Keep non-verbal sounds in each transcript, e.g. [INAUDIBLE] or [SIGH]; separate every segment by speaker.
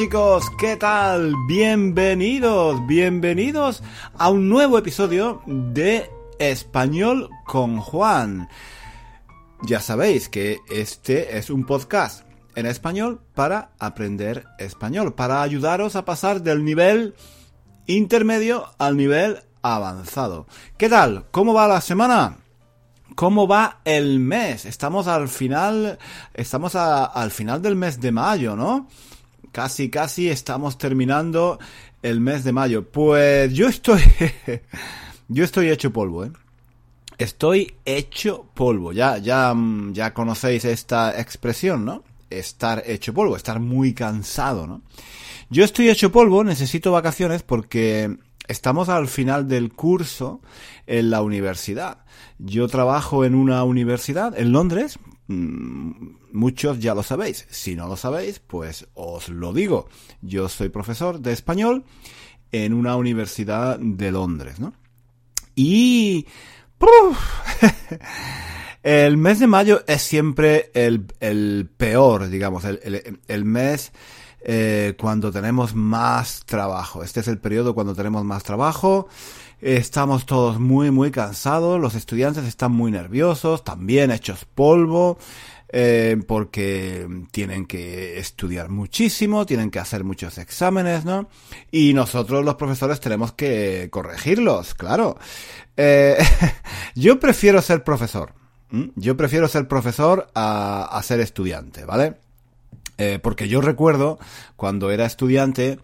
Speaker 1: Chicos, ¿qué tal? Bienvenidos, bienvenidos a un nuevo episodio de Español con Juan. Ya sabéis que este es un podcast en español para aprender español, para ayudaros a pasar del nivel intermedio al nivel avanzado. ¿Qué tal? ¿Cómo va la semana? ¿Cómo va el mes? Estamos al final, estamos al final del mes de mayo, ¿no? Casi, casi estamos terminando el mes de mayo. Pues yo estoy, [LAUGHS] yo estoy hecho polvo, ¿eh? Estoy hecho polvo. Ya, ya, ya conocéis esta expresión, ¿no? Estar hecho polvo, estar muy cansado, ¿no? Yo estoy hecho polvo, necesito vacaciones porque estamos al final del curso en la universidad. Yo trabajo en una universidad en Londres. Mm, muchos ya lo sabéis. Si no lo sabéis, pues os lo digo. Yo soy profesor de español en una universidad de Londres, ¿no? Y... [LAUGHS] el mes de mayo es siempre el, peor, digamos, el mes eh, cuando tenemos más trabajo. Este es el periodo cuando tenemos más trabajo. Estamos todos muy, muy cansados. Los estudiantes están muy nerviosos, también hechos polvo. Eh, porque tienen que estudiar muchísimo, tienen que hacer muchos exámenes, ¿no? Y nosotros los profesores tenemos que corregirlos, claro. Eh, [LAUGHS] yo prefiero ser profesor. Yo prefiero ser profesor a, a ser estudiante, ¿vale? Eh, porque yo recuerdo cuando era estudiante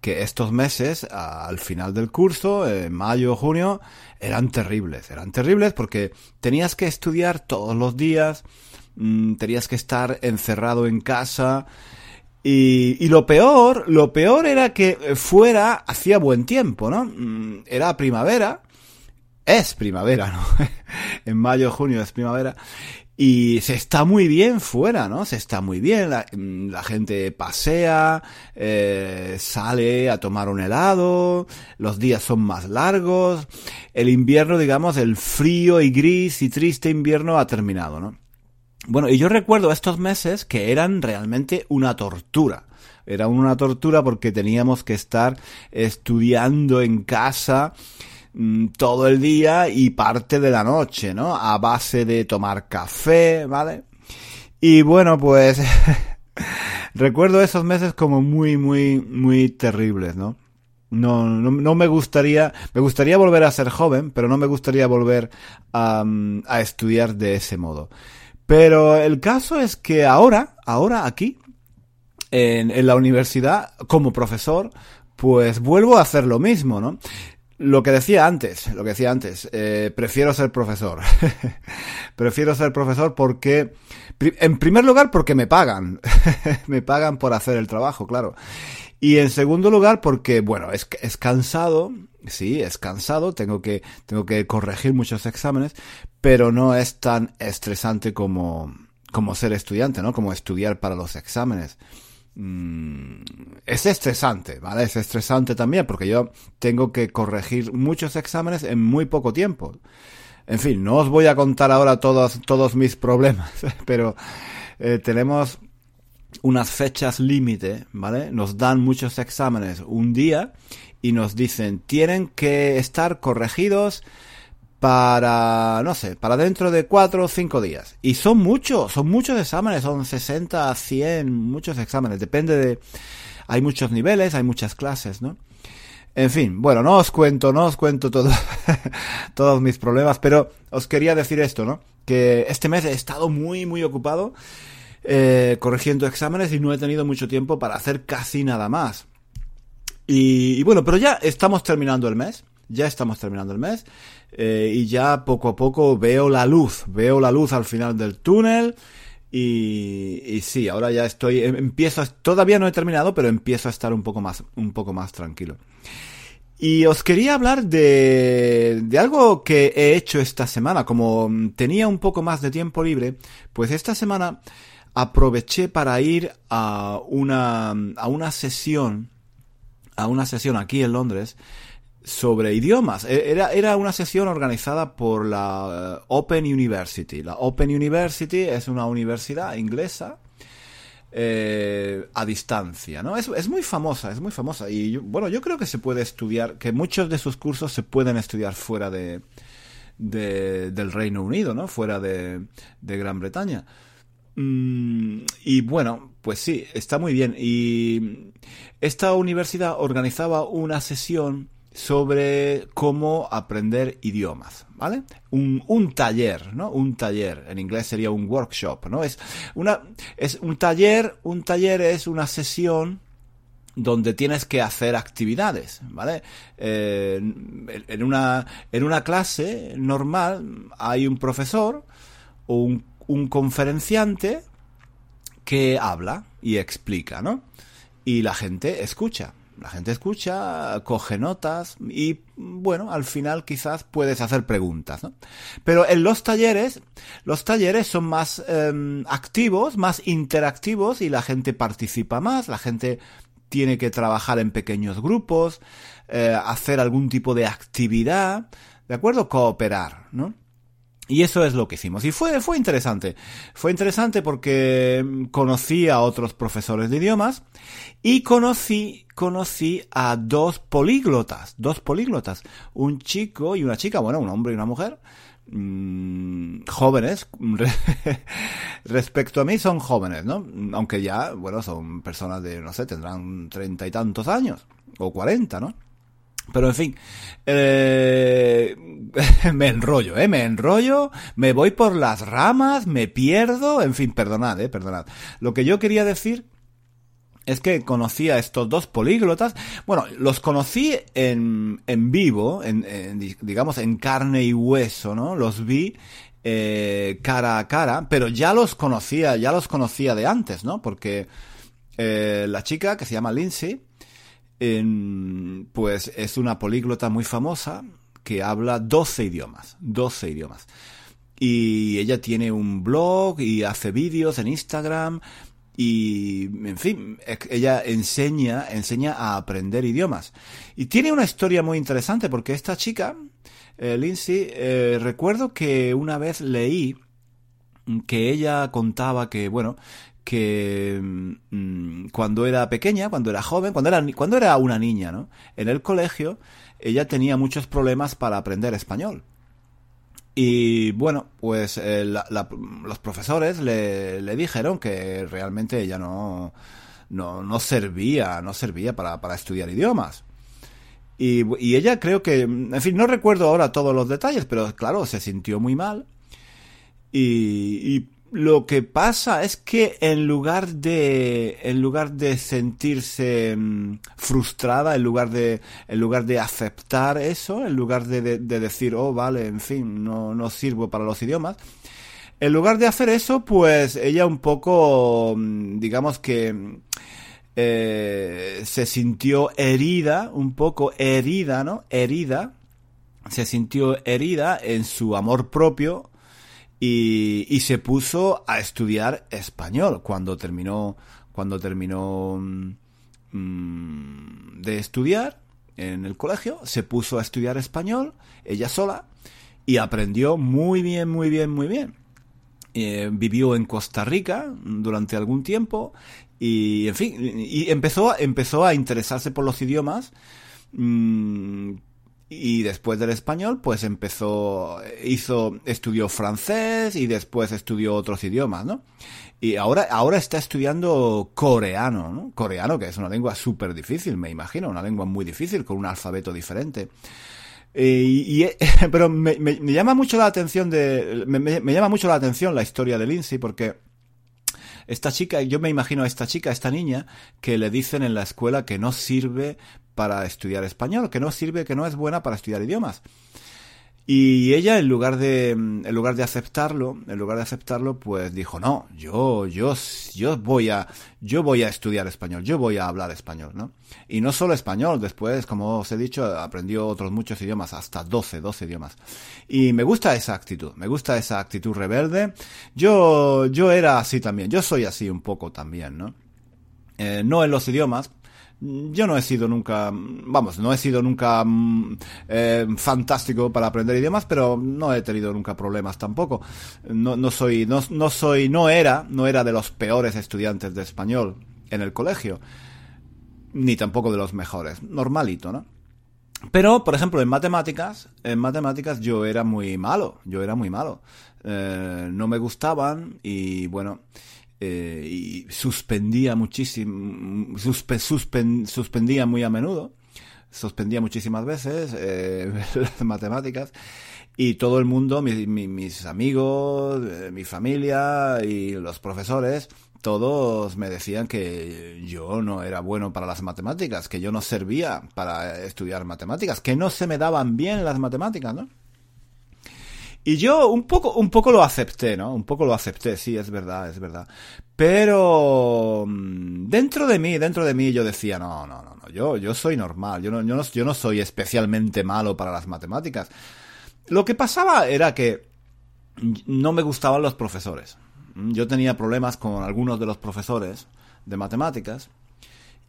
Speaker 1: que estos meses, al final del curso, en mayo o junio, eran terribles. Eran terribles porque tenías que estudiar todos los días, mm, tenías que estar encerrado en casa. Y, y, lo peor, lo peor era que fuera, hacía buen tiempo, ¿no? Mm, era primavera, es primavera, ¿no? [LAUGHS] en mayo, junio es primavera. Y se está muy bien fuera, ¿no? Se está muy bien. La, mm, gente pasea, eh, sale a tomar un helado, los días son más largos. El invierno, digamos, el frío y gris y triste invierno ha terminado, ¿no? Bueno, y yo recuerdo estos meses que eran realmente una tortura. Era una tortura porque teníamos que estar estudiando en casa todo el día y parte de la noche, ¿no? A base de tomar café, ¿vale? Y bueno, pues [LAUGHS] recuerdo esos meses como muy, muy, muy terribles, ¿no? No, no, me gustaría, me gustaría volver a ser joven, pero no me gustaría volver a, a estudiar de ese modo. Pero el caso es que ahora, ahora aquí, en, en la universidad, como profesor, pues vuelvo a hacer lo mismo, ¿no? Lo que decía antes, lo que decía antes, eh, prefiero ser profesor. [LAUGHS] prefiero ser profesor porque, en primer lugar, porque me pagan. [LAUGHS] me pagan por hacer el trabajo, claro. Y en segundo lugar, porque, bueno, es, es cansado, sí, es cansado, tengo que, tengo que corregir muchos exámenes, pero no es tan estresante como, como ser estudiante, ¿no? Como estudiar para los exámenes. Mm, es estresante, ¿vale? Es estresante también porque yo tengo que corregir muchos exámenes en muy poco tiempo. En fin, no os voy a contar ahora todos, todos mis problemas, [LAUGHS] pero eh, tenemos unas fechas límite, ¿vale? Nos dan muchos exámenes un día y nos dicen tienen que estar corregidos para, no sé, para dentro de cuatro o cinco días. Y son muchos, son muchos exámenes, son 60, 100, muchos exámenes, depende de... Hay muchos niveles, hay muchas clases, ¿no? En fin, bueno, no os cuento, no os cuento todo, [LAUGHS] todos mis problemas, pero os quería decir esto, ¿no? Que este mes he estado muy, muy ocupado eh, corrigiendo exámenes y no he tenido mucho tiempo para hacer casi nada más. y bueno, pero ya estamos terminando el mes, ya estamos terminando el mes. Eh, y ya poco a poco veo la luz, veo la luz al final del túnel. Y, y sí, ahora ya estoy, em, empiezo, todavía no he terminado, pero empiezo a estar un poco más, un poco más tranquilo. Y os quería hablar de, de algo que he hecho esta semana. Como tenía un poco más de tiempo libre, pues esta semana aproveché para ir a una, a una sesión, a una sesión aquí en Londres, sobre idiomas. E, era, era una sesión organizada por la eh, Open University. La Open University es una universidad inglesa eh, a distancia, ¿no? Es, es, muy famosa, es muy famosa. Y bueno, yo creo que se puede estudiar, que muchos de sus cursos se pueden estudiar fuera de, de del Reino Unido, ¿no? Fuera de, de Gran Bretaña. Mm, y bueno, pues sí, está muy bien. Y esta universidad organizaba una sesión sobre cómo aprender idiomas, ¿vale? Un, un, taller, ¿no? Un taller, en inglés sería un workshop, ¿no? Es una, es un taller, un taller es una sesión donde tienes que hacer actividades, ¿vale? Eh, en, una, en una clase normal hay un profesor o un, un conferenciante que habla y explica, ¿no? Y la gente escucha la gente escucha, coge notas y, bueno, al final quizás puedes hacer preguntas, ¿no? Pero en los talleres, los talleres son más em, activos, más interactivos y la gente participa más, la gente tiene que trabajar en pequeños grupos, eh, hacer algún tipo de actividad, ¿de acuerdo? Cooperar, ¿no? Y eso es lo que hicimos. Y fue, fue interesante. Fue interesante porque conocí a otros profesores de idiomas y conocí, conocí a dos políglotas, dos políglotas. Un chico y una chica, bueno, un hombre y una mujer. Mmm, jóvenes [LAUGHS] respecto a mí son jóvenes, ¿no? Aunque ya, bueno, son personas de, no sé, tendrán treinta y tantos años o cuarenta, ¿no? Pero en fin, eh, [LAUGHS] me enrollo, ¿eh? Me enrollo, me voy por las ramas, me pierdo, en fin, perdonad, ¿eh? Perdonad. Lo que yo quería decir es que conocí a estos dos políglotas. Bueno, los conocí en, en vivo, en, digamos, en carne y hueso, ¿no? Los vi eh, cara a cara, pero ya los conocía, ya los conocía de antes, ¿no? Porque eh, la chica que se llama Lindsay, pues es una políglota muy famosa que habla 12 idiomas, 12 idiomas. Y ella tiene un blog y hace vídeos en Instagram y, en fin, ella enseña, enseña a aprender idiomas. Y tiene una historia muy interesante porque esta chica, eh, Lindsay, eh, recuerdo que una vez leí que ella contaba que, bueno, que mm, cuando era pequeña, cuando era joven, cuando era, cuando era una niña, ¿no? En el colegio, ella tenía muchos problemas para aprender español. Y bueno, pues eh, los profesores le, dijeron que realmente ella no, no, no servía, no servía para, para estudiar idiomas. Y, y, ella creo que, en fin, no recuerdo ahora todos los detalles, pero claro, se sintió muy mal. Y, y lo que pasa es que en lugar de en lugar de sentirse mm, frustrada en lugar de en lugar de aceptar eso en lugar de, de, decir oh vale en fin no no sirvo para los idiomas en lugar de hacer eso pues ella un poco mm, digamos que eh, se sintió herida un poco herida no herida se sintió herida en su amor propio y, se puso a estudiar español cuando terminó cuando terminó mm, de estudiar en el colegio se puso a estudiar español ella sola y aprendió muy bien muy bien muy bien. Eh, vivió en Costa Rica durante algún tiempo y en fin y empezó empezó a interesarse por los idiomas mmm, y después del español, pues empezó, hizo, estudió francés y después estudió otros idiomas, ¿no? Y ahora, ahora está estudiando coreano, ¿no? Coreano, que es una lengua súper difícil, me imagino, una lengua muy difícil, con un alfabeto diferente. Y, y, [LAUGHS] pero me, me, llama mucho la atención de, me, me, llama mucho la atención la historia de Lindsay porque esta chica, yo me imagino a esta chica, a esta niña, que le dicen en la escuela que no sirve para estudiar español, que no sirve, que no es buena para estudiar idiomas. Y ella, en lugar de, en lugar de aceptarlo, en lugar de aceptarlo, pues dijo, no, yo, yo, yo voy a, yo voy a estudiar español, yo voy a hablar español, ¿no? Y no solo español, después, como os he dicho, aprendió otros muchos idiomas, hasta 12, 12 idiomas. Y me gusta esa actitud, me gusta esa actitud rebelde. Yo, yo era así también, yo soy así un poco también, ¿no? Eh, no en los idiomas, Yo no he sido nunca, vamos, no he sido nunca mm, eh, fantástico para aprender idiomas, pero no he tenido nunca problemas tampoco. No, no soy, no, no soy, no era, no era de los peores estudiantes de español en el colegio, ni tampoco de los mejores, normalito, ¿no? Pero, por ejemplo, en matemáticas, en matemáticas yo era muy malo, yo era muy malo. Eh, no me gustaban y bueno, eh, y suspendía muchísimo, suspendía muy a menudo, suspendía muchísimas veces eh, [LAUGHS] las matemáticas y todo el mundo, mis amigos, mi familia y los profesores, todos me decían que yo no era bueno para las matemáticas, que yo no servía para estudiar matemáticas, que no se me daban bien las matemáticas, ¿no? Y yo un poco, un poco lo acepté, ¿no? Un poco lo acepté, sí, es verdad, es verdad. Pero mm, dentro de mí, dentro de mí yo decía, no, no, no, no, yo, yo soy normal, yo no, yo no, yo no soy especialmente malo para las matemáticas. Lo que pasaba era que no me gustaban los profesores. Yo tenía problemas con algunos de los profesores de matemáticas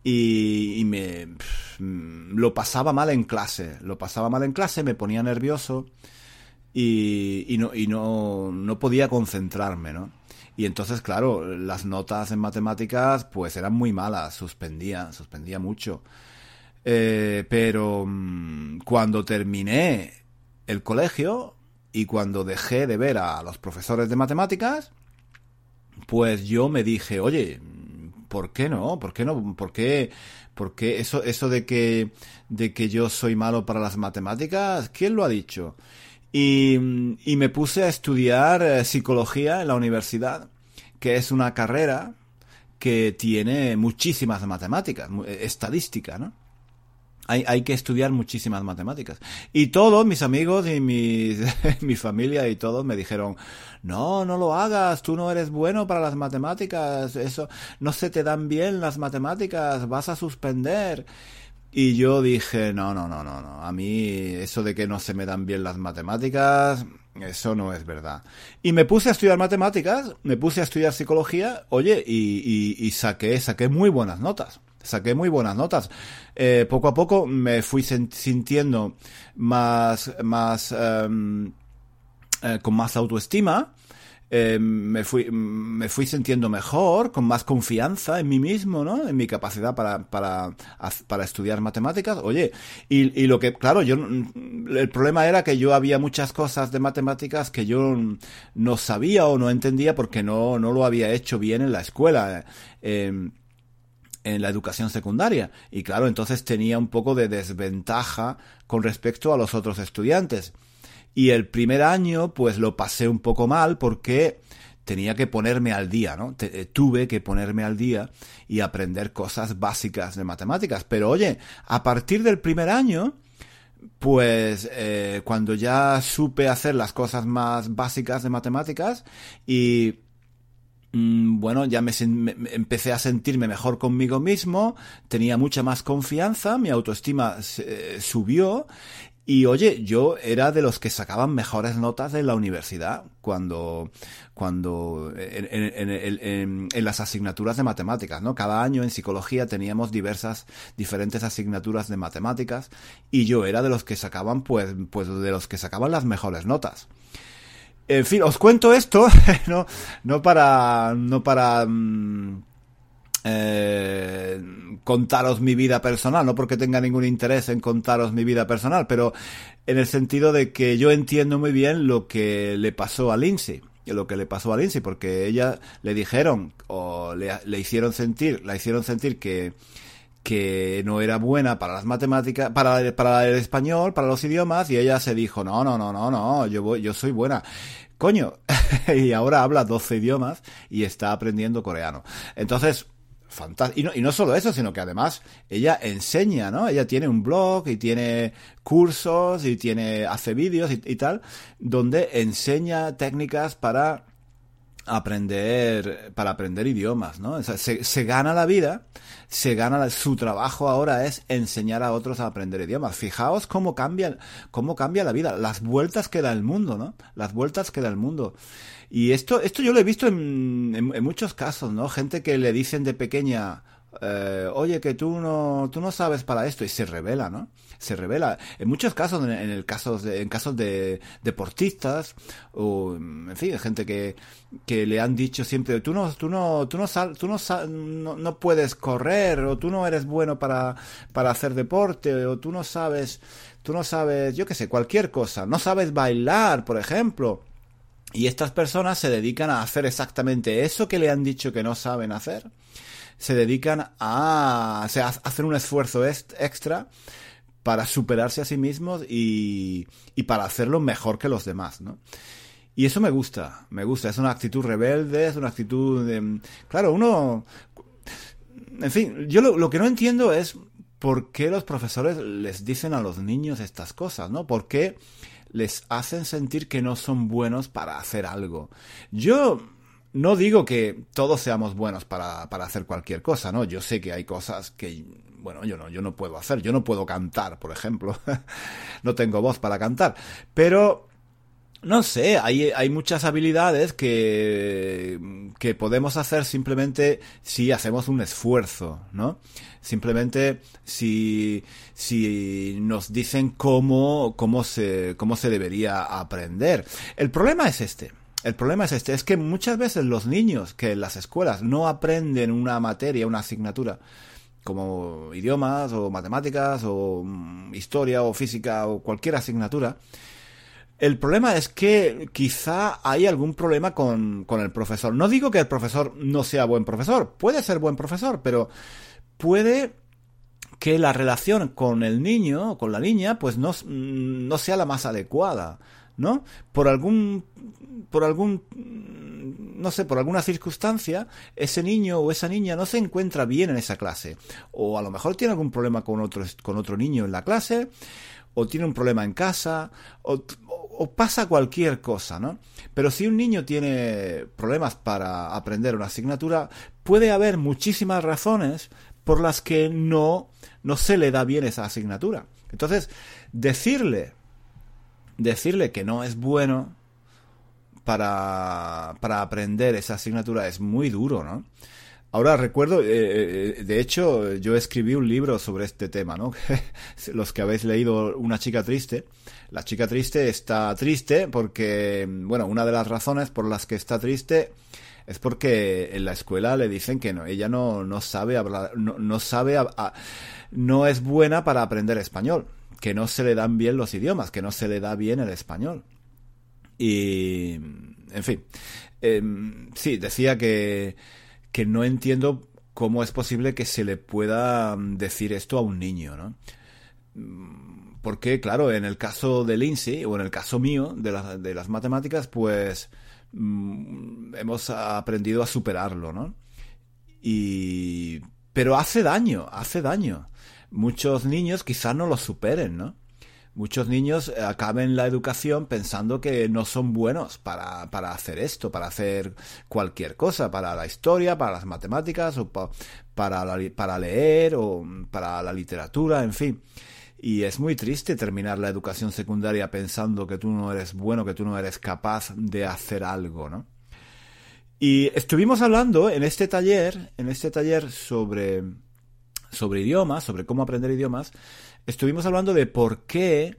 Speaker 1: y, me lo pasaba mal en clase. Lo pasaba mal en clase, me ponía nervioso y, no, y no, no podía concentrarme, ¿no? Y entonces, claro, las notas en matemáticas pues eran muy malas, suspendía, suspendía mucho. Eh, pero mm, cuando terminé el colegio y cuando dejé de ver a los profesores de matemáticas, pues yo me dije, oye, ¿por qué no? ¿Por qué no? ¿Por qué? Porque eso, eso de que, de que yo soy malo para las matemáticas, ¿quién lo ha dicho? Y, y me puse a estudiar eh, psicología en la universidad, que es una carrera que tiene muchísimas matemáticas, eh, estadística, ¿no? hay, hay que estudiar muchísimas matemáticas. Y todos mis amigos y [LAUGHS] mi familia y todos me dijeron, no, no lo hagas, tú no eres bueno para las matemáticas, eso, no se te dan bien las matemáticas, vas a suspender. Y yo dije, no, no, no, no, no, a mí eso de que no se me dan bien las matemáticas, eso no es verdad. Y me puse a estudiar matemáticas, me puse a estudiar psicología, oye, y, saqué, saqué muy buenas notas saqué muy buenas notas. Eh, poco a poco me fui sintiendo más, más, em, eh, con más autoestima. Em, me fui me fui sintiendo mejor, con más confianza en mí mismo, ¿no? En mi capacidad para, para, para estudiar matemáticas. Oye, y, y lo que, claro, yo, el problema era que yo había muchas cosas de matemáticas que yo no sabía o no entendía porque no, no lo había hecho bien en la escuela. Eh, en la educación secundaria. Y claro, entonces tenía un poco de desventaja con respecto a los otros estudiantes. Y el primer año, pues lo pasé un poco mal porque tenía que ponerme al día, ¿no? Eh, tuve que ponerme al día y aprender cosas básicas de matemáticas. Pero oye, a partir del primer año, pues eh, cuando ya supe hacer las cosas más básicas de matemáticas y Mm, bueno, ya me, empecé a sentirme mejor conmigo mismo, tenía mucha más confianza, mi autoestima eh, subió y oye, yo era de los que sacaban mejores notas de la universidad cuando, cuando en, las asignaturas de matemáticas, ¿no? Cada año en psicología teníamos diversas, diferentes asignaturas de matemáticas y yo era de los que sacaban, pues, pues de los que sacaban las mejores notas. En fin, os cuento esto, [LAUGHS] no, no para, no para mm, eh, contaros mi vida personal, no porque tenga ningún interés en contaros mi vida personal, pero en el sentido de que yo entiendo muy bien lo que le pasó a Lindsay lo que le pasó a Lindsay, porque ella le dijeron o le, hicieron sentir, la hicieron sentir que que no era buena para las matemáticas, para, para el español, para los idiomas, y ella se dijo, no, no, no, no, no, yo, voy, yo soy buena. Coño, [LAUGHS] y ahora habla 12 idiomas y está aprendiendo coreano. Entonces, Y no, y no solo eso, sino que además ella enseña, ¿no? Ella tiene un blog y tiene cursos y tiene, hace vídeos y tal, donde enseña técnicas para aprender, para aprender idiomas, ¿no? se, se, gana la vida, se gana, su trabajo ahora es enseñar a otros a aprender idiomas. Fijaos cómo cambia, cómo cambia la vida, las vueltas que da el mundo, ¿no? Las vueltas que da el mundo. Y esto, esto yo lo he visto en, en, muchos casos, ¿no? Gente que le dicen de pequeña, eh, oye, que tú no, tú no sabes para esto, y se revela, ¿no? Se revela. En muchos casos, en, el casos de, en casos de deportistas, o, en fin, gente que, que le han dicho siempre, tú no, tú no, tú no, tú no, no, puedes correr, o tú no eres bueno para, para hacer deporte, o tú no sabes, tú no sabes, yo qué sé, cualquier cosa, no sabes bailar, por ejemplo. Y estas personas se dedican a hacer exactamente eso que le han dicho que no saben hacer se dedican a, hacer un esfuerzo extra para superarse a sí mismos y, y para hacerlo mejor que los demás, ¿no? Y eso me gusta, me gusta, es una actitud rebelde, es una actitud de... Claro, uno... En fin, yo lo, lo que no entiendo es por qué los profesores les dicen a los niños estas cosas, ¿no? ¿Por qué les hacen sentir que no son buenos para hacer algo? Yo no digo que todos seamos buenos para, para, hacer cualquier cosa, ¿no? Yo sé que hay cosas que, bueno, yo no, yo no puedo hacer. Yo no puedo cantar, por ejemplo. [LAUGHS] no tengo voz para cantar. Pero, no sé, hay, hay muchas habilidades que, que podemos hacer simplemente si hacemos un esfuerzo, ¿no? Simplemente si, si nos dicen cómo, cómo se, cómo se debería aprender. El problema es este el problema es este, es que muchas veces los niños que en las escuelas no aprenden una materia, una asignatura, como idiomas o matemáticas o mm, historia o física o cualquier asignatura, el problema es que quizá hay algún problema con, con, el profesor. No digo que el profesor no sea buen profesor, puede ser buen profesor, pero puede que la relación con el niño o con la niña pues no, no sea la más adecuada. ¿no? Por algún, por algún, no sé, por alguna circunstancia, ese niño o esa niña no se encuentra bien en esa clase. O a lo mejor tiene algún problema con otro, con otro niño en la clase, o tiene un problema en casa, o, o pasa cualquier cosa, ¿no? Pero si un niño tiene problemas para aprender una asignatura, puede haber muchísimas razones por las que no, no se le da bien esa asignatura. Entonces, decirle decirle que no es bueno para, para aprender esa asignatura es muy duro, ¿no? Ahora recuerdo, eh, eh, de hecho, yo escribí un libro sobre este tema, ¿no? [LAUGHS] Los que habéis leído Una chica triste. La chica triste está triste porque, bueno, una de las razones por las que está triste es porque en la escuela le dicen que no, ella no, no sabe hablar, no, no sabe, no es buena para aprender español que no se le dan bien los idiomas, que no se le da bien el español. Y, en fin, em, sí, decía que, que no entiendo cómo es posible que se le pueda decir esto a un niño, ¿no? Porque, claro, en el caso de Lindsay, o en el caso mío, de, de las matemáticas, pues mm, hemos aprendido a superarlo, ¿no? Y... Pero hace daño, hace daño muchos niños quizás no lo superen, ¿no? Muchos niños acaben la educación pensando que no son buenos para, para hacer esto, para hacer cualquier cosa, para la historia, para las matemáticas, o para, para leer, o para la literatura, en fin. Y es muy triste terminar la educación secundaria pensando que tú no eres bueno, que tú no eres capaz de hacer algo, ¿no? Y estuvimos hablando en este taller, en este taller sobre sobre idiomas, sobre cómo aprender idiomas, estuvimos hablando de por qué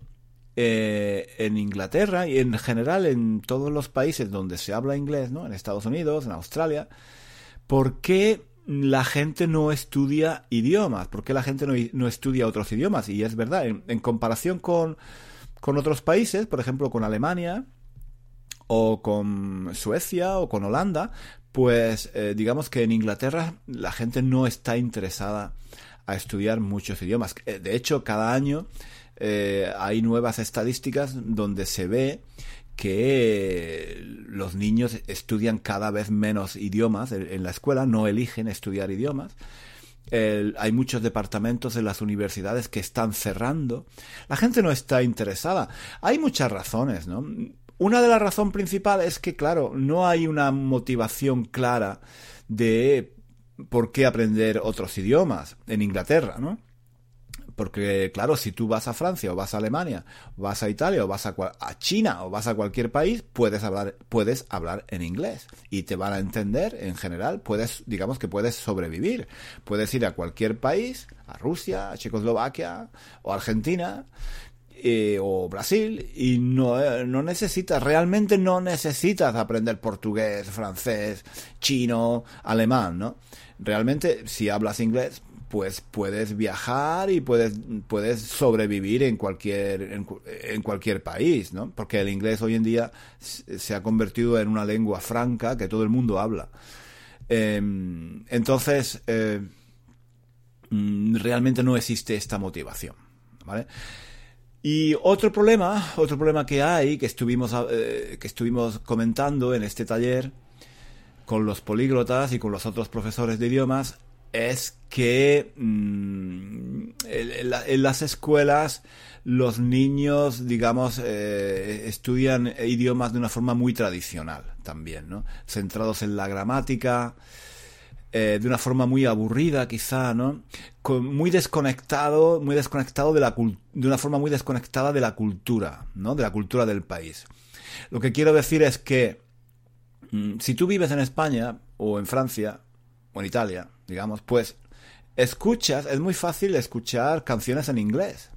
Speaker 1: eh, en Inglaterra y en general en todos los países donde se habla inglés, ¿no? En Estados Unidos, en Australia, por qué la gente no estudia idiomas, por qué la gente no, estudia otros idiomas. Y es verdad, en, comparación con, con otros países, por ejemplo con Alemania, o con Suecia o con Holanda, pues eh, digamos que en Inglaterra la gente no está interesada a estudiar muchos idiomas. Eh, de hecho, cada año eh, hay nuevas estadísticas donde se ve que los niños estudian cada vez menos idiomas en, la escuela, no eligen estudiar idiomas. hay muchos departamentos en las universidades que están cerrando. La gente no está interesada. Hay muchas razones, ¿no? Una de las razones principales es que, claro, no hay una motivación clara de por qué aprender otros idiomas en Inglaterra, ¿no? Porque, claro, si tú vas a Francia o vas a Alemania, vas a Italia o vas a, a, China o vas a cualquier país, puedes hablar, puedes hablar en inglés y te van a entender en general. Puedes, digamos que puedes sobrevivir. Puedes ir a cualquier país, a Rusia, a Checoslovaquia o Argentina. Eh, o Brasil y no, eh, no necesitas, realmente no necesitas aprender portugués, francés, chino, alemán, ¿no? Realmente si hablas inglés pues puedes viajar y puedes, puedes sobrevivir en cualquier, en, cualquier país, ¿no? Porque el inglés hoy en día se ha convertido en una lengua franca que todo el mundo habla. Em, entonces, eh, mm, realmente no existe esta motivación, ¿vale? Y otro problema, otro problema que hay, que estuvimos, eh, que estuvimos comentando en este taller con los políglotas y con los otros profesores de idiomas, es que mm, en, las escuelas los niños, digamos, eh, estudian idiomas de una forma muy tradicional también, ¿no? Centrados en la gramática, eh, de una forma muy aburrida quizá, ¿no? muy desconectado, muy desconectado de la de una forma muy desconectada de la cultura, ¿no? De la cultura del país. Lo que quiero decir es que mm, si tú vives en España o en Francia o en Italia, digamos, pues escuchas, es muy fácil escuchar canciones en inglés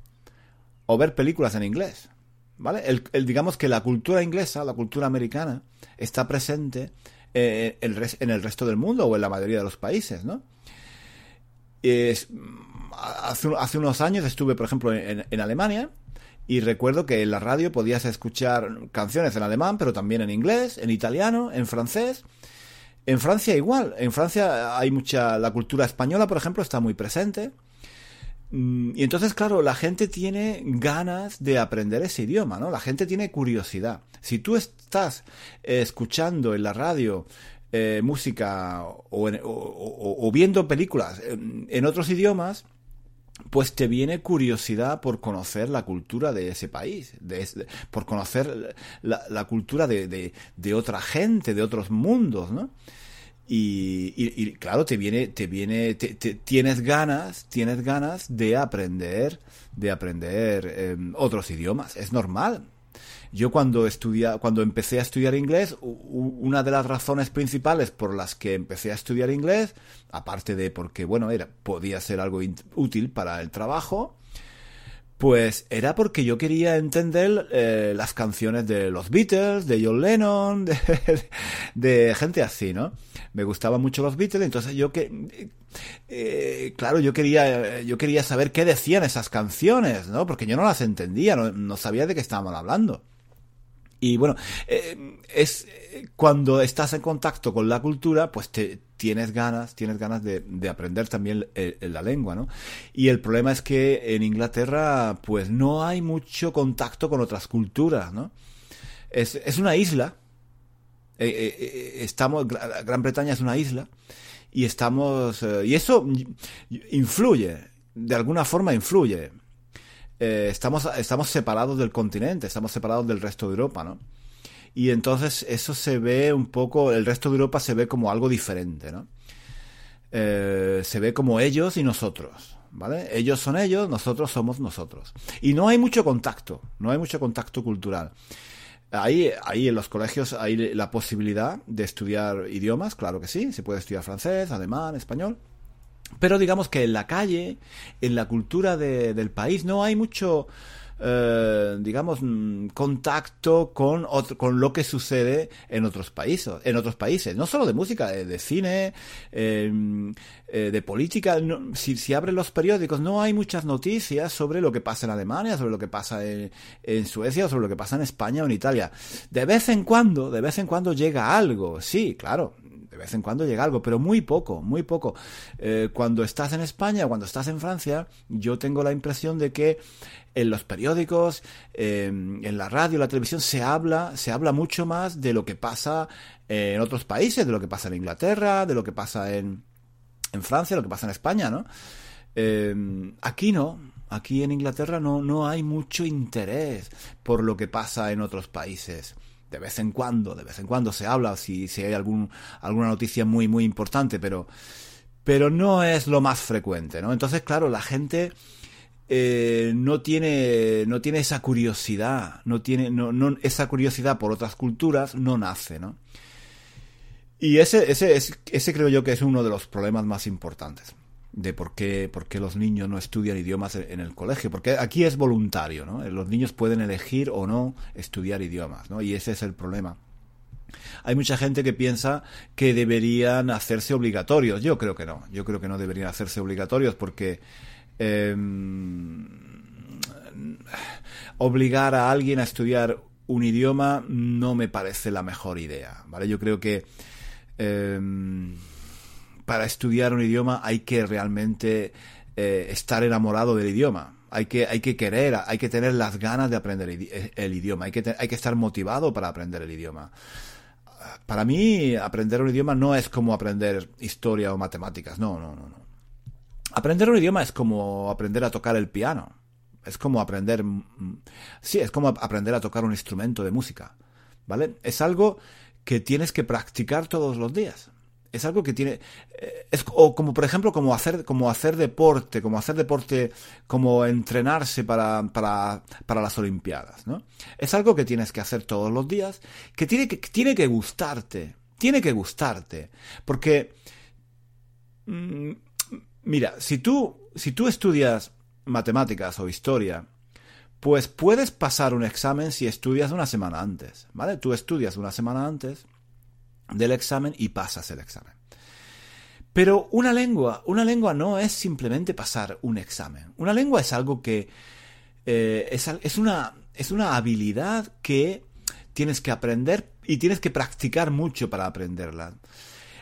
Speaker 1: o ver películas en inglés. ¿Vale? El, digamos que la cultura inglesa, la cultura americana, está presente eh, en el resto del mundo o en la mayoría de los países, ¿no? Hace, hace, unos años estuve, por ejemplo, en, en, Alemania y recuerdo que en la radio podías escuchar canciones en alemán, pero también en inglés, en italiano, en francés en Francia igual, en Francia hay mucha, la cultura española, por ejemplo, está muy presente. Mm, y entonces, claro, la gente tiene ganas de aprender ese idioma, ¿no? La gente tiene curiosidad. Si tú estás escuchando en la radio eh, música o, viendo películas en, otros idiomas, pues te viene curiosidad por conocer la cultura de ese país, de, por conocer la, cultura de, de, otra gente, de otros mundos, ¿no? Y, claro, te viene, te viene, tienes ganas, tienes ganas de aprender, de aprender em, otros idiomas. Es normal. Yo cuando estudia, cuando empecé a estudiar inglés, una de las razones principales por las que empecé a estudiar inglés, aparte de porque bueno era, podía ser algo útil para el trabajo, pues era porque yo quería entender eh, las canciones de los Beatles, de John Lennon, [LAUGHS] de, gente así, ¿no? Me gustaban mucho los Beatles, entonces yo que eh, claro, yo quería yo quería saber qué decían esas canciones, ¿no? Porque yo no las entendía, no, no sabía de qué estaban hablando. Y bueno, eh, es cuando estás en contacto con la cultura, pues te tienes ganas, tienes ganas de, aprender también la lengua, ¿no? Y el problema es que en Inglaterra, pues no hay mucho contacto con otras culturas, ¿no? Es, una isla. Eh, eh, estamos, Gran Bretaña es una isla y estamos y eso influye, de alguna forma influye eh, estamos, estamos separados del continente, estamos separados del resto de Europa, ¿no? Y entonces eso se ve un poco, el resto de Europa se ve como algo diferente, ¿no? Eh, se ve como ellos y nosotros, ¿vale? Ellos son ellos, nosotros somos nosotros. Y no hay mucho contacto, no hay mucho contacto cultural. Ahí, ahí en los colegios hay la posibilidad de estudiar idiomas, claro que sí, se puede estudiar francés, alemán, español. Pero digamos que en la calle, en la cultura del país, no hay mucho, eh, digamos, mm, contacto con, con lo que sucede en otros países, en otros países, no solo de música, de, cine, em, eh, de política. si, si abren los periódicos, no hay muchas noticias sobre lo que pasa en Alemania, sobre lo que pasa en, en Suecia, sobre lo que pasa en España o en Italia. De vez en cuando, de vez en cuando llega algo, sí, claro, de vez en cuando llega algo, pero muy poco, muy poco. Eh, cuando estás en España, cuando estás en Francia, yo tengo la impresión de que en los periódicos, em, en la radio, la televisión, se habla, se habla mucho más de lo que pasa en otros países, de lo que pasa en Inglaterra, de lo que pasa en, en Francia, lo que pasa en España, ¿no? Em, aquí no, aquí en Inglaterra no, no hay mucho interés por lo que pasa en otros países de vez en cuando, de vez en cuando se habla si, si hay algún, alguna noticia muy, muy importante, pero, pero no es lo más frecuente, ¿no? Entonces, claro, la gente eh, no tiene no tiene esa curiosidad, no tiene no, no, esa curiosidad por otras culturas no nace, ¿no? Y ese, ese, ese creo yo que es uno de los problemas más importantes de por qué, por qué los niños no estudian idiomas en el colegio, porque aquí es voluntario, ¿no? Los niños pueden elegir o no estudiar idiomas, ¿no? Y ese es el problema. Hay mucha gente que piensa que deberían hacerse obligatorios. Yo creo que no. Yo creo que no deberían hacerse obligatorios porque em, obligar a alguien a estudiar un idioma no me parece la mejor idea. ¿Vale? Yo creo que em, para estudiar un idioma hay que realmente eh, estar enamorado del idioma. Hay que, hay que querer, hay que tener las ganas de aprender el idioma, hay que, hay que estar motivado para aprender el idioma. Para mí, aprender un idioma no es como aprender historia o matemáticas, no, no, no, no. Aprender un idioma es como aprender a tocar el piano, es como aprender, mm, sí, es como aprender a tocar un instrumento de música, ¿vale? Es algo que tienes que practicar todos los días es algo que tiene eh, es o como por ejemplo como hacer como hacer deporte como hacer deporte como entrenarse para, para, para las olimpiadas no es algo que tienes que hacer todos los días que tiene que tiene que gustarte tiene que gustarte porque mm, mira si tú si tú estudias matemáticas o historia pues puedes pasar un examen si estudias una semana antes vale tú estudias una semana antes del examen y pasas el examen. Pero una lengua, una lengua no es simplemente pasar un examen. Una lengua es algo que eh, es, una, es una habilidad que tienes que aprender y tienes que practicar mucho para aprenderla.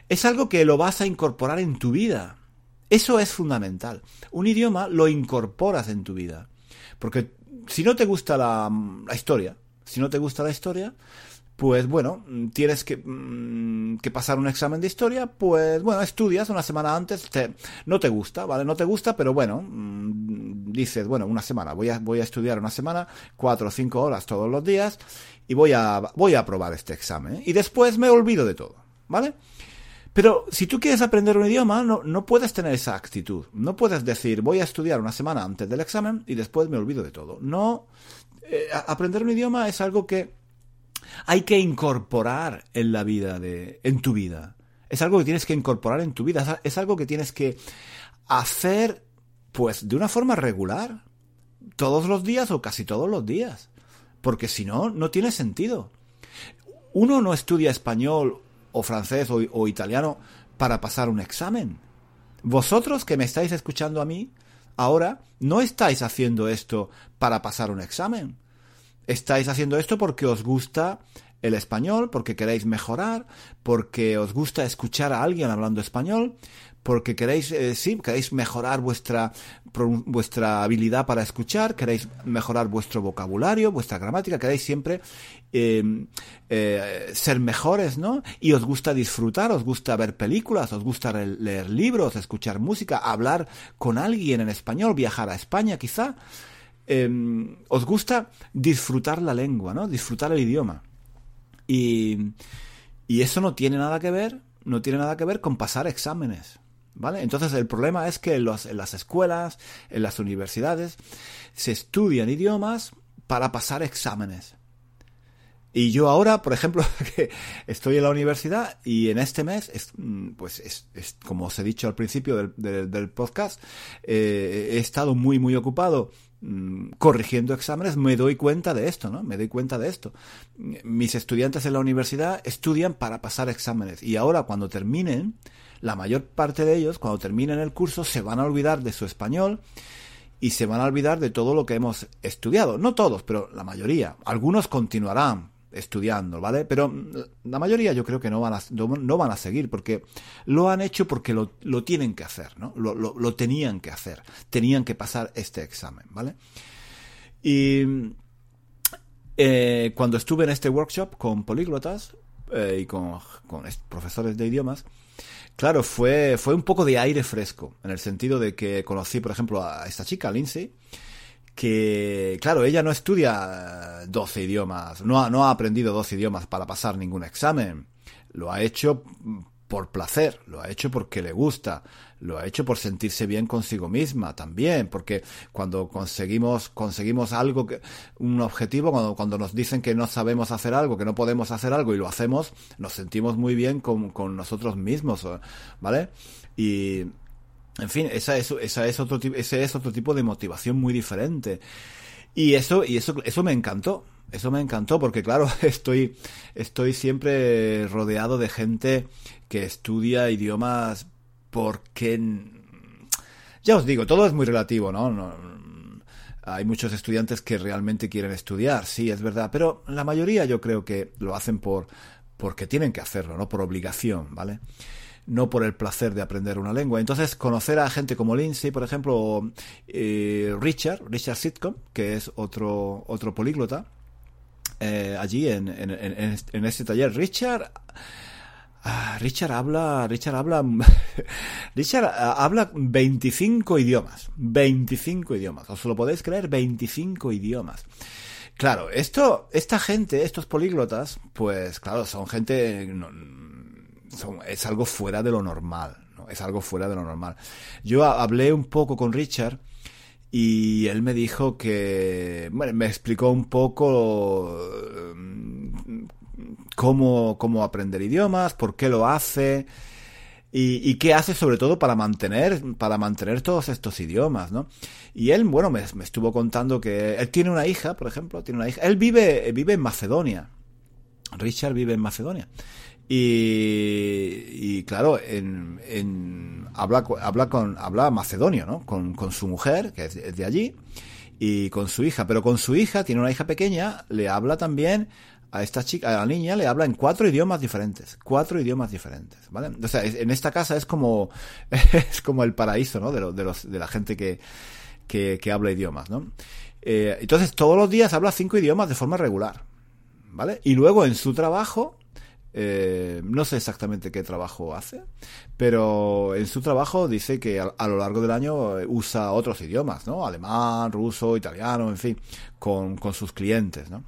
Speaker 1: Es algo que lo vas a incorporar en tu vida. Eso es fundamental. Un idioma lo incorporas en tu vida. Porque si no te gusta la, la historia, si no te gusta la historia, pues bueno, tienes que, mm, que, pasar un examen de historia, pues bueno, estudias una semana antes, no te gusta, ¿vale? No te gusta, pero bueno, mm, dices, bueno, una semana, voy a, voy a estudiar una semana, cuatro o cinco horas todos los días, y voy a, voy a aprobar este examen, y después me olvido de todo, ¿vale? Pero si tú quieres aprender un idioma, no, no puedes tener esa actitud. No puedes decir, voy a estudiar una semana antes del examen y después me olvido de todo. No, eh, aprender un idioma es algo que hay que incorporar en la vida de, en tu vida. Es algo que tienes que incorporar en tu vida. Es algo que tienes que hacer, pues, de una forma regular. Todos los días o casi todos los días. Porque si no, no tiene sentido. Uno no estudia español o francés o, italiano para pasar un examen. Vosotros que me estáis escuchando a mí, ahora no estáis haciendo esto para pasar un examen estáis haciendo esto porque os gusta el español, porque queréis mejorar, porque os gusta escuchar a alguien hablando español, porque queréis, eh, sí, queréis mejorar vuestra, vuestra habilidad para escuchar, queréis mejorar vuestro vocabulario, vuestra gramática, queréis siempre em, eh, ser mejores, ¿no? Y os gusta disfrutar, os gusta ver películas, os gusta leer libros, escuchar música, hablar con alguien en español, viajar a España quizá. Em, os gusta disfrutar la lengua, ¿no? Disfrutar el idioma. Y, y eso no tiene nada que ver, no tiene nada que ver con pasar exámenes. ¿Vale? Entonces el problema es que en, las escuelas, en las universidades, se estudian idiomas para pasar exámenes. Y yo ahora, por ejemplo, [LAUGHS] que estoy en la universidad y en este mes, mm, pues es, como os he dicho al principio del, del, podcast, eh, he estado muy, muy ocupado corrigiendo exámenes, me doy cuenta de esto, ¿no? Me doy cuenta de esto. Mis estudiantes en la universidad estudian para pasar exámenes y ahora cuando terminen, la mayor parte de ellos, cuando terminen el curso, se van a olvidar de su español y se van a olvidar de todo lo que hemos estudiado. No todos, pero la mayoría. Algunos continuarán, estudiando, ¿vale? Pero la mayoría yo creo que no van a, no, van a seguir porque lo han hecho porque lo, lo tienen que hacer, ¿no? Lo, lo, lo, tenían que hacer, tenían que pasar este examen, ¿vale? Y eh, cuando estuve en este workshop con políglotas eh, y con, con profesores de idiomas, claro, fue, fue un poco de aire fresco, en el sentido de que conocí, por ejemplo, a esta chica, Lindsay, que, claro, ella no estudia 12 idiomas, no ha, no ha aprendido 12 idiomas para pasar ningún examen. Lo ha hecho por placer, lo ha hecho porque le gusta, lo ha hecho por sentirse bien consigo misma también, porque cuando conseguimos, conseguimos algo, que, un objetivo, cuando, cuando nos dicen que no sabemos hacer algo, que no podemos hacer algo y lo hacemos, nos sentimos muy bien con, con nosotros mismos, ¿vale? Y, en fin, esa es, esa es otro, ese es otro tipo de motivación muy diferente. Y eso, y eso, eso me encantó. Eso me encantó porque, claro, [LAUGHS] estoy, estoy siempre rodeado de gente que estudia idiomas porque... Ya os digo, todo es muy relativo, ¿no? no hay muchos estudiantes que realmente quieren estudiar, sí, es verdad, pero la mayoría yo creo que lo hacen por porque tienen que hacerlo, no por obligación, ¿vale? No por el placer de aprender una lengua. Entonces, conocer a gente como Lindsay, por ejemplo, o, eh, Richard, Richard Sitcom, que es otro, otro políglota, eh, allí en, en, en, este taller. Richard... Ah, Richard habla, Richard habla, [LAUGHS] Richard ah, habla 25 idiomas, 25 idiomas, os lo podéis creer, 25 idiomas. Claro, esto, esta gente, estos políglotas, pues claro, son gente, es algo fuera de lo normal, ¿no? es algo fuera de lo normal. Yo hablé un poco con Richard y él me dijo que, bueno, me explicó un poco mm, cómo, cómo aprender idiomas, por qué lo hace. Y, qué hace sobre todo para mantener, para mantener todos estos idiomas, ¿no? Y él, bueno, me, me, estuvo contando que él tiene una hija, por ejemplo, tiene una hija. Él vive, vive en Macedonia. Richard vive en Macedonia. Y, claro, en, habla, habla, con, habla macedonio, ¿no? Con, su mujer, que es de allí, y con su hija. Pero con su hija, tiene una hija pequeña, le habla también a esta chica, a la niña, le habla en cuatro idiomas diferentes. Cuatro idiomas diferentes, ¿vale? O sea, en esta casa es como, [LAUGHS] es como el paraíso, ¿no? De, de, los, de la gente que, que, habla idiomas, ¿no? Eh, entonces, todos los días habla cinco idiomas de forma regular, ¿vale? Y luego en su trabajo, eh, no sé exactamente qué trabajo hace, pero en su trabajo dice que a, lo largo del año eh, usa otros idiomas, ¿no? Alemán, ruso, italiano, en fin, con, con sus clientes, ¿no?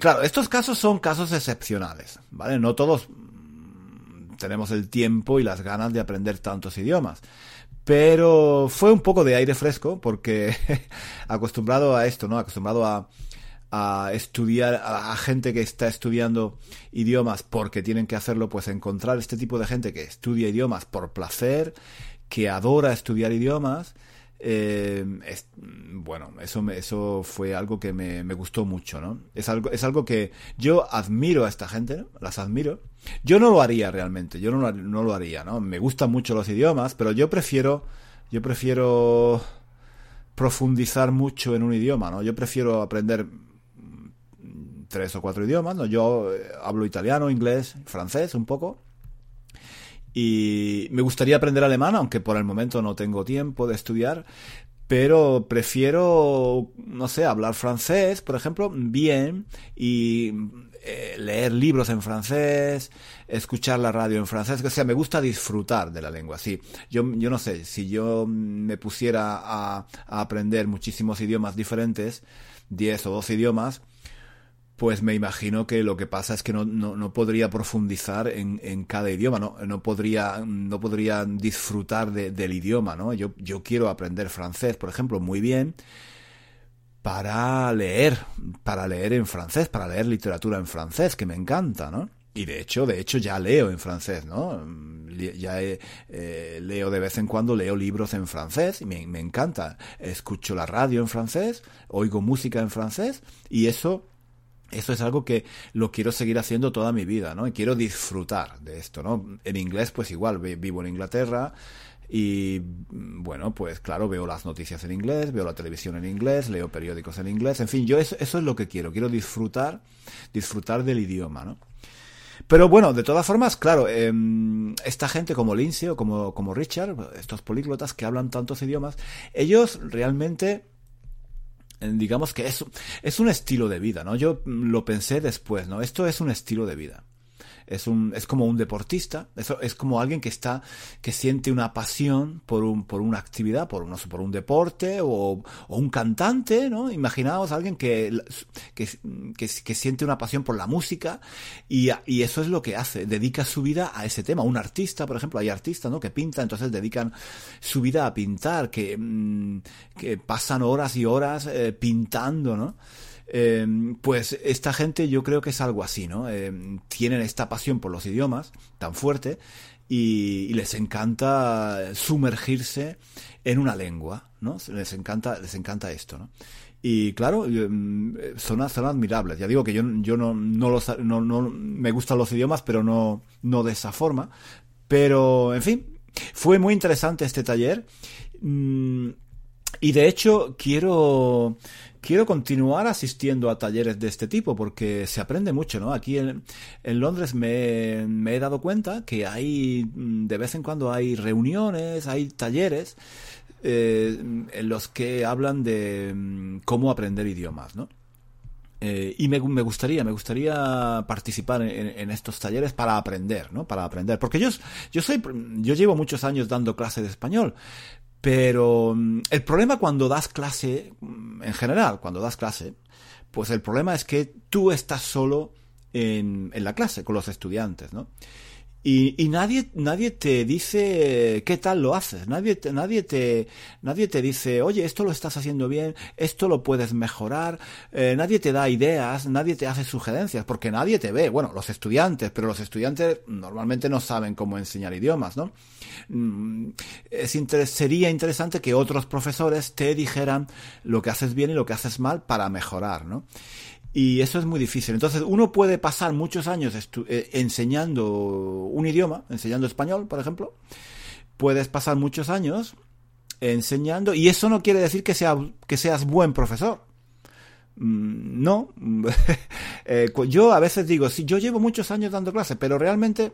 Speaker 1: Claro, estos casos son casos excepcionales, ¿vale? No todos mm, tenemos el tiempo y las ganas de aprender tantos idiomas. Pero fue un poco de aire fresco porque [LAUGHS] acostumbrado a esto, ¿no? Acostumbrado a, a estudiar, a, gente que está estudiando idiomas porque tienen que hacerlo, pues encontrar este tipo de gente que estudia idiomas por placer, que adora estudiar idiomas, eh, bueno, eso, eso fue algo que me, gustó mucho, ¿no? Es algo, es algo que yo admiro a esta gente, las admiro. Yo no lo haría realmente, yo no no lo haría, ¿no? Me gustan mucho los idiomas, pero yo prefiero, yo prefiero profundizar mucho en un idioma, ¿no? Yo prefiero aprender tres o cuatro idiomas. ¿no? Yo eh, hablo italiano, inglés, francés un poco. Y me gustaría aprender alemán, aunque por el momento no tengo tiempo de estudiar. Pero prefiero, no sé, hablar francés, por ejemplo, bien y eh, leer libros en francés, escuchar la radio en francés, o sea, me gusta disfrutar de la lengua, sí. Yo, yo no sé, si yo me pusiera a, a aprender muchísimos idiomas diferentes, 10 o 12 idiomas, pues me imagino que lo que pasa es que no, no, podría profundizar en, en, cada idioma, ¿no? No podría, no podría disfrutar del idioma, ¿no? Yo, yo quiero aprender francés, por ejemplo, muy bien para leer, para leer en francés, para leer literatura en francés, que me encanta, ¿no? Y de hecho, de hecho ya leo en francés, ¿no? Ya eh, leo de vez en cuando, leo libros en francés y me, me encanta. Escucho la radio en francés, oigo música en francés y eso eso es algo que lo quiero seguir haciendo toda mi vida, ¿no? Y quiero disfrutar de esto, ¿no? En inglés, pues igual, vivo en Inglaterra y, bueno, pues claro, veo las noticias en inglés, veo la televisión en inglés, leo periódicos en inglés, en fin, yo eso, es lo que quiero, quiero disfrutar, disfrutar del idioma, ¿no? Pero bueno, de todas formas, claro, em, esta gente como Lindsay o como, como Richard, estos políglotas que hablan tantos idiomas, ellos realmente digamos que es, es un estilo de vida, ¿no? Yo lo pensé después, ¿no? Esto es un estilo de vida. Es un, es como un deportista, eso es como alguien que está, que siente una pasión por un, por una actividad, por no sé, por un deporte o, o un cantante, ¿no? Imaginaos alguien que, que, que, que, siente una pasión por la música y, y eso es lo que hace, dedica su vida a ese tema. Un artista, por ejemplo, hay artistas, ¿no? Que pintan, entonces dedican su vida a pintar, que, mm, que pasan horas y horas eh, pintando, ¿no? Eh, pues esta gente yo creo que es algo así, ¿no? Eh, tienen esta pasión por los idiomas tan fuerte y, les encanta sumergirse en una lengua, ¿no? Les encanta, les encanta esto, ¿no? Y claro, mm, son, son admirables. Ya digo que yo, yo no, no, los, no, no me gustan los idiomas, pero no, no de esa forma. Pero, en fin, fue muy interesante este taller. Mm, y de hecho, quiero, quiero continuar asistiendo a talleres de este tipo porque se aprende mucho, ¿no? Aquí en, en Londres me, he dado cuenta que hay, mm, de vez en cuando hay reuniones, hay talleres eh, en los que hablan de mm, cómo aprender idiomas, ¿no? Eh, y me, me, gustaría, me gustaría participar en, en, estos talleres para aprender, ¿no? Para aprender. Porque yo, yo soy, yo llevo muchos años dando clases de español, pero mm, el problema cuando das clase, mm, en general, cuando das clase, pues el problema es que tú estás solo en, en la clase con los estudiantes, ¿no? Y, y, nadie, nadie te dice qué tal lo haces, nadie te, nadie te, nadie te dice, oye, esto lo estás haciendo bien, esto lo puedes mejorar, eh, nadie te da ideas, nadie te hace sugerencias, porque nadie te ve, bueno, los estudiantes, pero los estudiantes normalmente no saben cómo enseñar idiomas, ¿no? Mm, es sería interesante que otros profesores te dijeran lo que haces bien y lo que haces mal para mejorar, ¿no? Y eso es muy difícil. Entonces, uno puede pasar muchos años eh, enseñando un idioma, enseñando español, por ejemplo. Puedes pasar muchos años enseñando, y eso no quiere decir que, sea, que seas buen profesor. Mm, no. [LAUGHS] eh, yo a veces digo, sí, yo llevo muchos años dando clases, pero realmente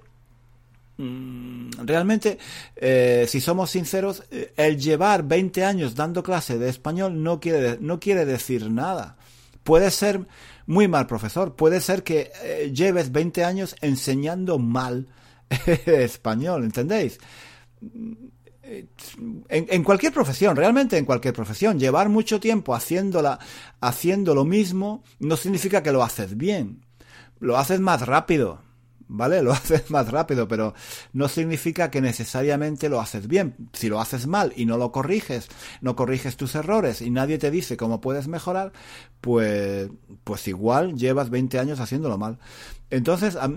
Speaker 1: mm, realmente, eh, si somos sinceros, eh, el llevar 20 años dando clase de español no quiere, no quiere decir nada. Puede ser muy mal profesor, puede ser que eh, lleves 20 años enseñando mal [LAUGHS] español, ¿entendéis? En, en, cualquier profesión, realmente en cualquier profesión, llevar mucho tiempo haciéndola, haciendo lo mismo, no significa que lo haces bien. Lo haces más rápido, ¿vale? [LAUGHS] Lo haces más rápido, pero no significa que necesariamente lo haces bien. Si lo haces mal y no lo corriges, no corriges tus errores y nadie te dice cómo puedes mejorar, pues, pues igual llevas 20 años haciéndolo mal. Entonces, a,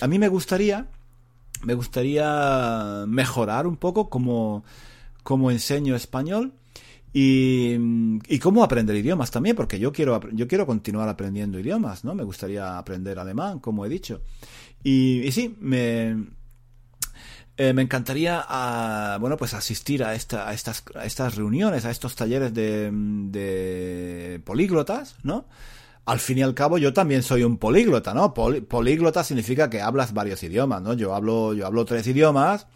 Speaker 1: a mí me gustaría, me gustaría mejorar un poco como, como enseño español. Y, y, cómo aprender idiomas también, porque yo quiero, yo quiero continuar aprendiendo idiomas, ¿no? Me gustaría aprender alemán, como he dicho. Y, sí, me, eh, me encantaría ah, bueno pues asistir a, esta, a, estas, a estas reuniones, a estos talleres de, de políglotas, ¿no? Al fin y al cabo yo también soy un políglota, ¿no? políglota significa que hablas varios idiomas, ¿no? Yo hablo, yo hablo tres idiomas,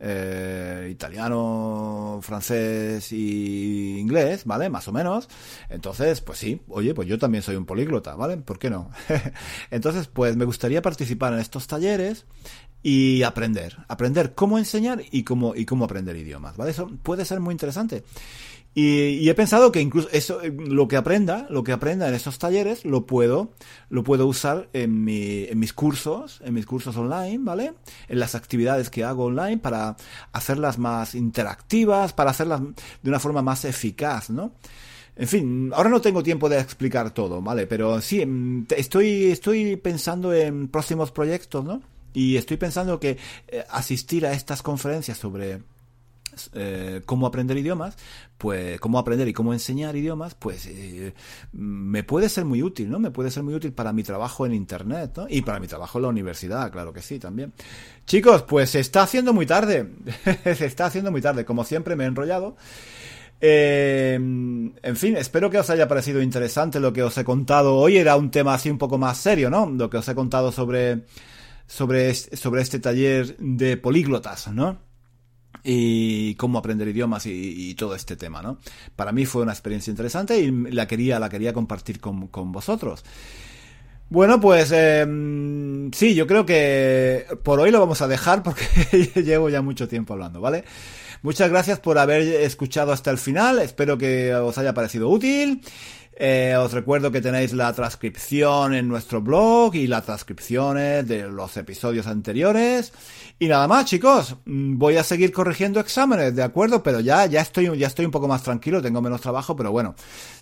Speaker 1: eh, italiano, francés y inglés, ¿vale? Más o menos. Entonces, pues sí, oye, pues yo también soy un políglota, ¿vale? ¿Por qué no? [LAUGHS] Entonces, pues me gustaría participar en estos talleres y aprender, aprender cómo enseñar y cómo, y cómo aprender idiomas, ¿vale? Eso puede ser muy interesante. Y, he pensado que incluso eso, eh, lo que aprenda, lo que aprenda en esos talleres, lo puedo, lo puedo usar en, mi, en mis cursos, en mis cursos online, ¿vale? En las actividades que hago online para hacerlas más interactivas, para hacerlas de una forma más eficaz, ¿no? En fin, ahora no tengo tiempo de explicar todo, ¿vale? Pero sí, em, estoy, estoy pensando en próximos proyectos, ¿no? Y estoy pensando que eh, asistir a estas conferencias sobre eh, cómo aprender idiomas, pues cómo aprender y cómo enseñar idiomas, pues eh, me puede ser muy útil, ¿no? Me puede ser muy útil para mi trabajo en internet, ¿no? Y para mi trabajo en la universidad, claro que sí, también. Chicos, pues se está haciendo muy tarde, [LAUGHS] se está haciendo muy tarde, como siempre me he enrollado. Eh, en fin, espero que os haya parecido interesante lo que os he contado. Hoy era un tema así un poco más serio, ¿no? Lo que os he contado sobre, sobre, sobre este taller de políglotas, ¿no? Y cómo aprender idiomas y, todo este tema, ¿no? Para mí fue una experiencia interesante y la quería, la quería compartir con, con vosotros. Bueno, pues mm, sí, yo creo que por hoy lo vamos a dejar porque [LAUGHS] llevo ya mucho tiempo hablando, ¿vale? Muchas gracias por haber escuchado hasta el final. Espero que os haya parecido útil. Eh, os recuerdo que tenéis la transcripción en nuestro blog y las transcripciones de los episodios anteriores. Y nada más, chicos, mm, voy a seguir corrigiendo exámenes, ¿de acuerdo? Pero ya, ya estoy, ya estoy un poco más tranquilo, tengo menos trabajo, pero bueno,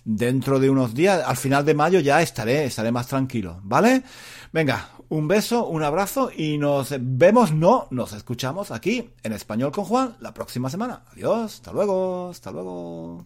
Speaker 1: dentro de unos días, al final de mayo ya estaré, estaré más tranquilo, ¿vale? Venga, un beso, un abrazo y nos vemos, no, nos escuchamos aquí en Español con Juan la próxima semana. Adiós, hasta luego, hasta luego.